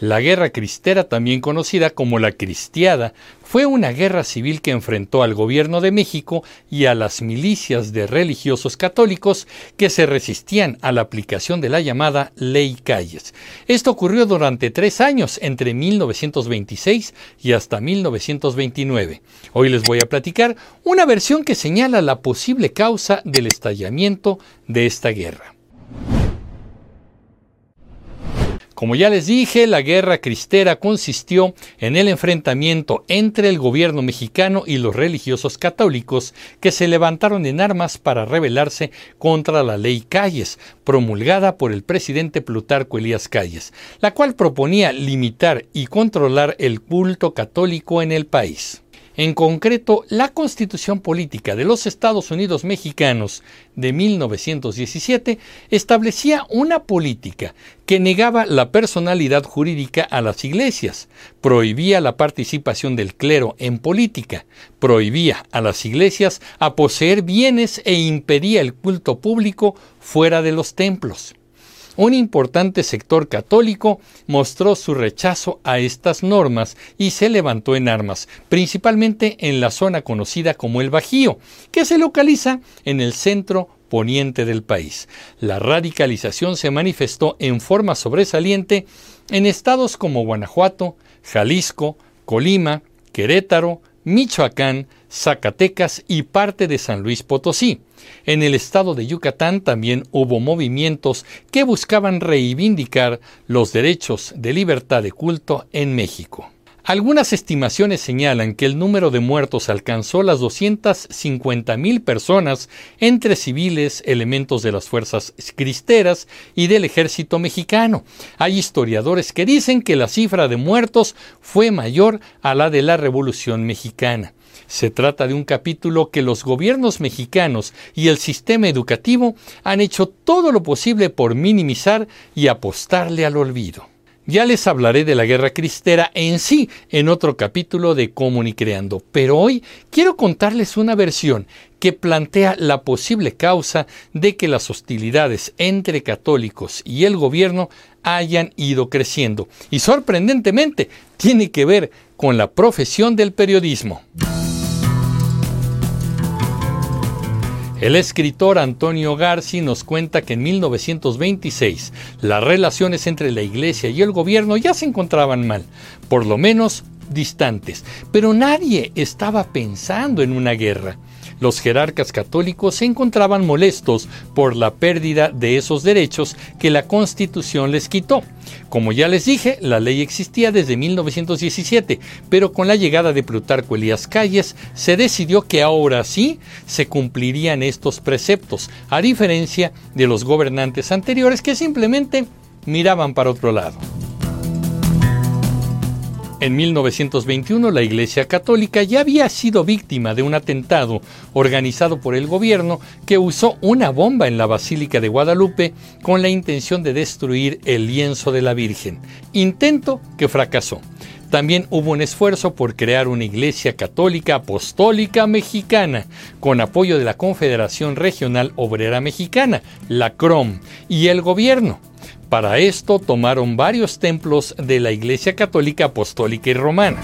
La Guerra Cristera, también conocida como la Cristiada, fue una guerra civil que enfrentó al gobierno de México y a las milicias de religiosos católicos que se resistían a la aplicación de la llamada Ley Calles. Esto ocurrió durante tres años, entre 1926 y hasta 1929. Hoy les voy a platicar una versión que señala la posible causa del estallamiento de esta guerra. Como ya les dije, la guerra cristera consistió en el enfrentamiento entre el gobierno mexicano y los religiosos católicos que se levantaron en armas para rebelarse contra la ley Calles, promulgada por el presidente Plutarco Elías Calles, la cual proponía limitar y controlar el culto católico en el país. En concreto, la Constitución Política de los Estados Unidos Mexicanos de 1917 establecía una política que negaba la personalidad jurídica a las iglesias, prohibía la participación del clero en política, prohibía a las iglesias a poseer bienes e impedía el culto público fuera de los templos un importante sector católico mostró su rechazo a estas normas y se levantó en armas, principalmente en la zona conocida como el Bajío, que se localiza en el centro poniente del país. La radicalización se manifestó en forma sobresaliente en estados como Guanajuato, Jalisco, Colima, Querétaro, Michoacán, Zacatecas y parte de San Luis Potosí. En el estado de Yucatán también hubo movimientos que buscaban reivindicar los derechos de libertad de culto en México. Algunas estimaciones señalan que el número de muertos alcanzó las 250 mil personas entre civiles, elementos de las fuerzas cristeras y del ejército mexicano. Hay historiadores que dicen que la cifra de muertos fue mayor a la de la Revolución mexicana. Se trata de un capítulo que los gobiernos mexicanos y el sistema educativo han hecho todo lo posible por minimizar y apostarle al olvido. Ya les hablaré de la guerra cristera en sí en otro capítulo de Creando, pero hoy quiero contarles una versión que plantea la posible causa de que las hostilidades entre católicos y el gobierno hayan ido creciendo y sorprendentemente tiene que ver con la profesión del periodismo. El escritor Antonio Garci nos cuenta que en 1926 las relaciones entre la iglesia y el gobierno ya se encontraban mal, por lo menos distantes, pero nadie estaba pensando en una guerra. Los jerarcas católicos se encontraban molestos por la pérdida de esos derechos que la Constitución les quitó. Como ya les dije, la ley existía desde 1917, pero con la llegada de Plutarco Elías Calles se decidió que ahora sí se cumplirían estos preceptos, a diferencia de los gobernantes anteriores que simplemente miraban para otro lado. En 1921 la Iglesia Católica ya había sido víctima de un atentado organizado por el gobierno que usó una bomba en la Basílica de Guadalupe con la intención de destruir el lienzo de la Virgen, intento que fracasó. También hubo un esfuerzo por crear una iglesia católica apostólica mexicana, con apoyo de la Confederación Regional Obrera Mexicana, la CROM, y el gobierno. Para esto tomaron varios templos de la Iglesia Católica Apostólica y Romana.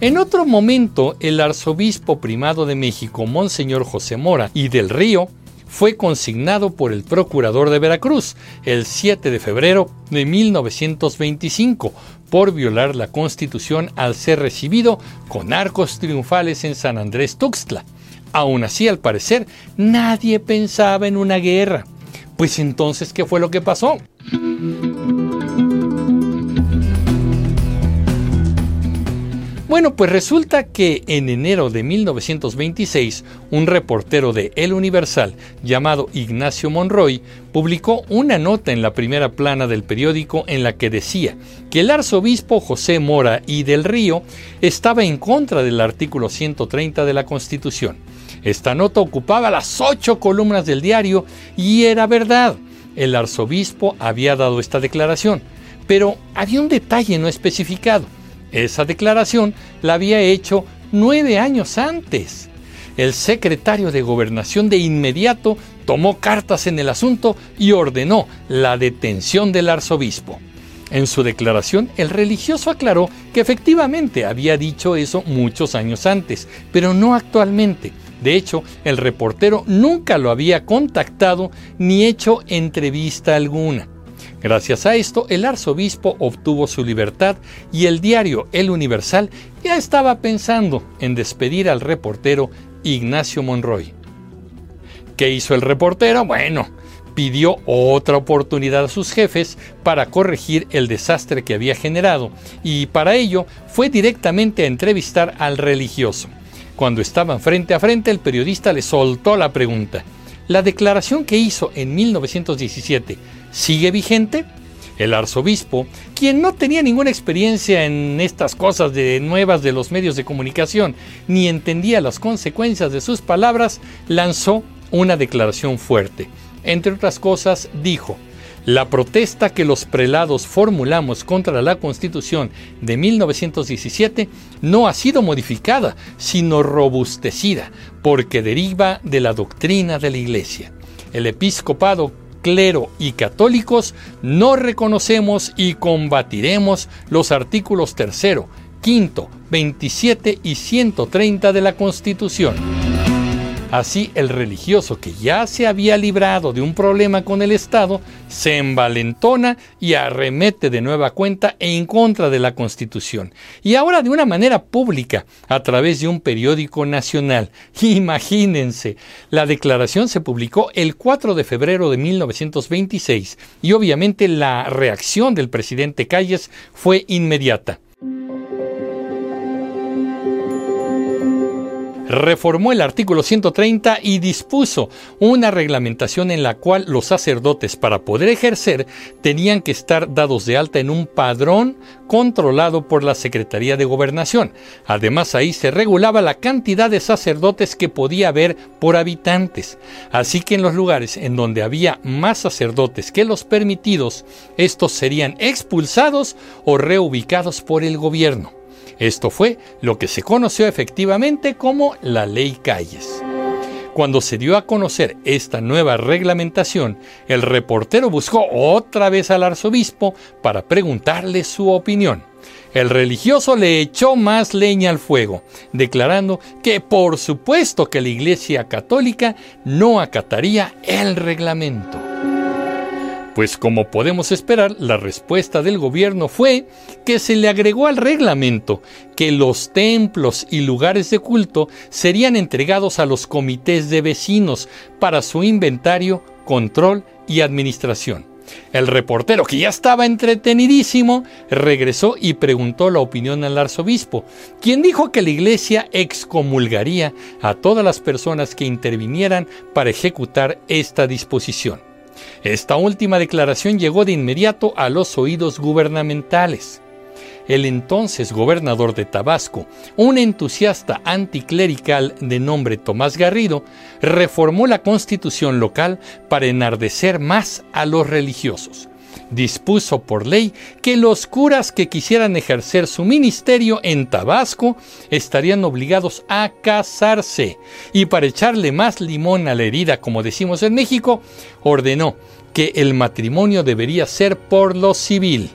En otro momento, el arzobispo primado de México, Monseñor José Mora y del Río, fue consignado por el procurador de Veracruz el 7 de febrero de 1925 por violar la constitución al ser recibido con arcos triunfales en San Andrés Tuxtla. Aún así, al parecer, nadie pensaba en una guerra. Pues entonces, ¿qué fue lo que pasó? Bueno, pues resulta que en enero de 1926, un reportero de El Universal llamado Ignacio Monroy publicó una nota en la primera plana del periódico en la que decía que el arzobispo José Mora y del Río estaba en contra del artículo 130 de la Constitución. Esta nota ocupaba las ocho columnas del diario y era verdad el arzobispo había dado esta declaración, pero había un detalle no especificado. Esa declaración la había hecho nueve años antes. El secretario de gobernación de inmediato tomó cartas en el asunto y ordenó la detención del arzobispo. En su declaración, el religioso aclaró que efectivamente había dicho eso muchos años antes, pero no actualmente. De hecho, el reportero nunca lo había contactado ni hecho entrevista alguna. Gracias a esto, el arzobispo obtuvo su libertad y el diario El Universal ya estaba pensando en despedir al reportero Ignacio Monroy. ¿Qué hizo el reportero? Bueno, pidió otra oportunidad a sus jefes para corregir el desastre que había generado y para ello fue directamente a entrevistar al religioso. Cuando estaban frente a frente, el periodista le soltó la pregunta. ¿La declaración que hizo en 1917 sigue vigente? El arzobispo, quien no tenía ninguna experiencia en estas cosas de nuevas de los medios de comunicación, ni entendía las consecuencias de sus palabras, lanzó una declaración fuerte. Entre otras cosas, dijo, la protesta que los prelados formulamos contra la Constitución de 1917 no ha sido modificada, sino robustecida, porque deriva de la doctrina de la Iglesia. El episcopado clero y católicos, no reconocemos y combatiremos los artículos 3, 5, 27 y 130 de la Constitución. Así el religioso que ya se había librado de un problema con el Estado se envalentona y arremete de nueva cuenta en contra de la Constitución. Y ahora de una manera pública, a través de un periódico nacional. Imagínense, la declaración se publicó el 4 de febrero de 1926 y obviamente la reacción del presidente Calles fue inmediata. Reformó el artículo 130 y dispuso una reglamentación en la cual los sacerdotes para poder ejercer tenían que estar dados de alta en un padrón controlado por la Secretaría de Gobernación. Además ahí se regulaba la cantidad de sacerdotes que podía haber por habitantes. Así que en los lugares en donde había más sacerdotes que los permitidos, estos serían expulsados o reubicados por el gobierno. Esto fue lo que se conoció efectivamente como la Ley Calles. Cuando se dio a conocer esta nueva reglamentación, el reportero buscó otra vez al arzobispo para preguntarle su opinión. El religioso le echó más leña al fuego, declarando que por supuesto que la Iglesia Católica no acataría el reglamento. Pues como podemos esperar, la respuesta del gobierno fue que se le agregó al reglamento que los templos y lugares de culto serían entregados a los comités de vecinos para su inventario, control y administración. El reportero, que ya estaba entretenidísimo, regresó y preguntó la opinión al arzobispo, quien dijo que la iglesia excomulgaría a todas las personas que intervinieran para ejecutar esta disposición. Esta última declaración llegó de inmediato a los oídos gubernamentales. El entonces gobernador de Tabasco, un entusiasta anticlerical de nombre Tomás Garrido, reformó la constitución local para enardecer más a los religiosos dispuso por ley que los curas que quisieran ejercer su ministerio en Tabasco estarían obligados a casarse y para echarle más limón a la herida, como decimos en México, ordenó que el matrimonio debería ser por lo civil.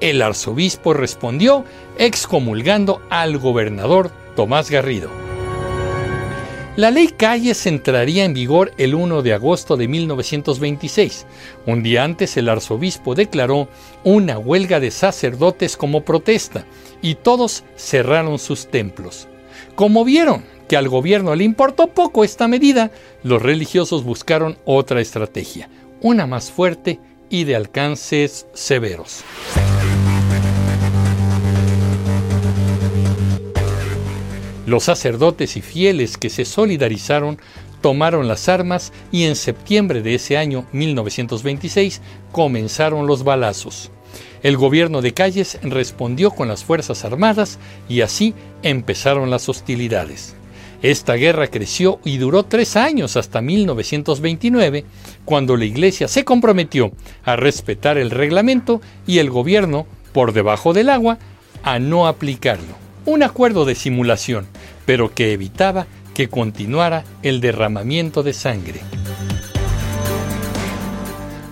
El arzobispo respondió excomulgando al gobernador Tomás Garrido. La ley Calles entraría en vigor el 1 de agosto de 1926. Un día antes el arzobispo declaró una huelga de sacerdotes como protesta y todos cerraron sus templos. Como vieron que al gobierno le importó poco esta medida, los religiosos buscaron otra estrategia, una más fuerte y de alcances severos. Los sacerdotes y fieles que se solidarizaron tomaron las armas y en septiembre de ese año 1926 comenzaron los balazos. El gobierno de Calles respondió con las Fuerzas Armadas y así empezaron las hostilidades. Esta guerra creció y duró tres años hasta 1929, cuando la Iglesia se comprometió a respetar el reglamento y el gobierno, por debajo del agua, a no aplicarlo un acuerdo de simulación, pero que evitaba que continuara el derramamiento de sangre.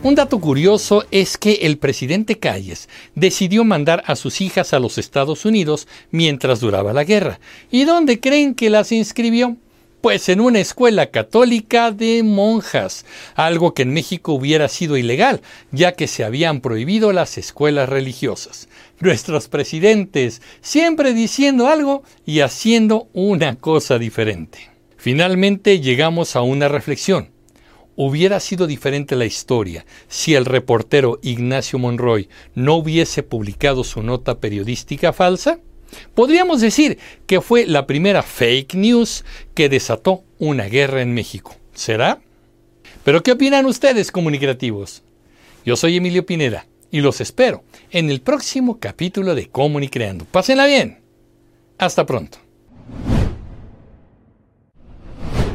Un dato curioso es que el presidente Calles decidió mandar a sus hijas a los Estados Unidos mientras duraba la guerra. ¿Y dónde creen que las inscribió? Pues en una escuela católica de monjas, algo que en México hubiera sido ilegal, ya que se habían prohibido las escuelas religiosas. Nuestros presidentes siempre diciendo algo y haciendo una cosa diferente. Finalmente llegamos a una reflexión. Hubiera sido diferente la historia si el reportero Ignacio Monroy no hubiese publicado su nota periodística falsa. Podríamos decir que fue la primera fake news que desató una guerra en México. ¿Será? Pero ¿qué opinan ustedes, comunicativos? Yo soy Emilio Pineda y los espero en el próximo capítulo de Comunicreando. Pásenla bien. Hasta pronto.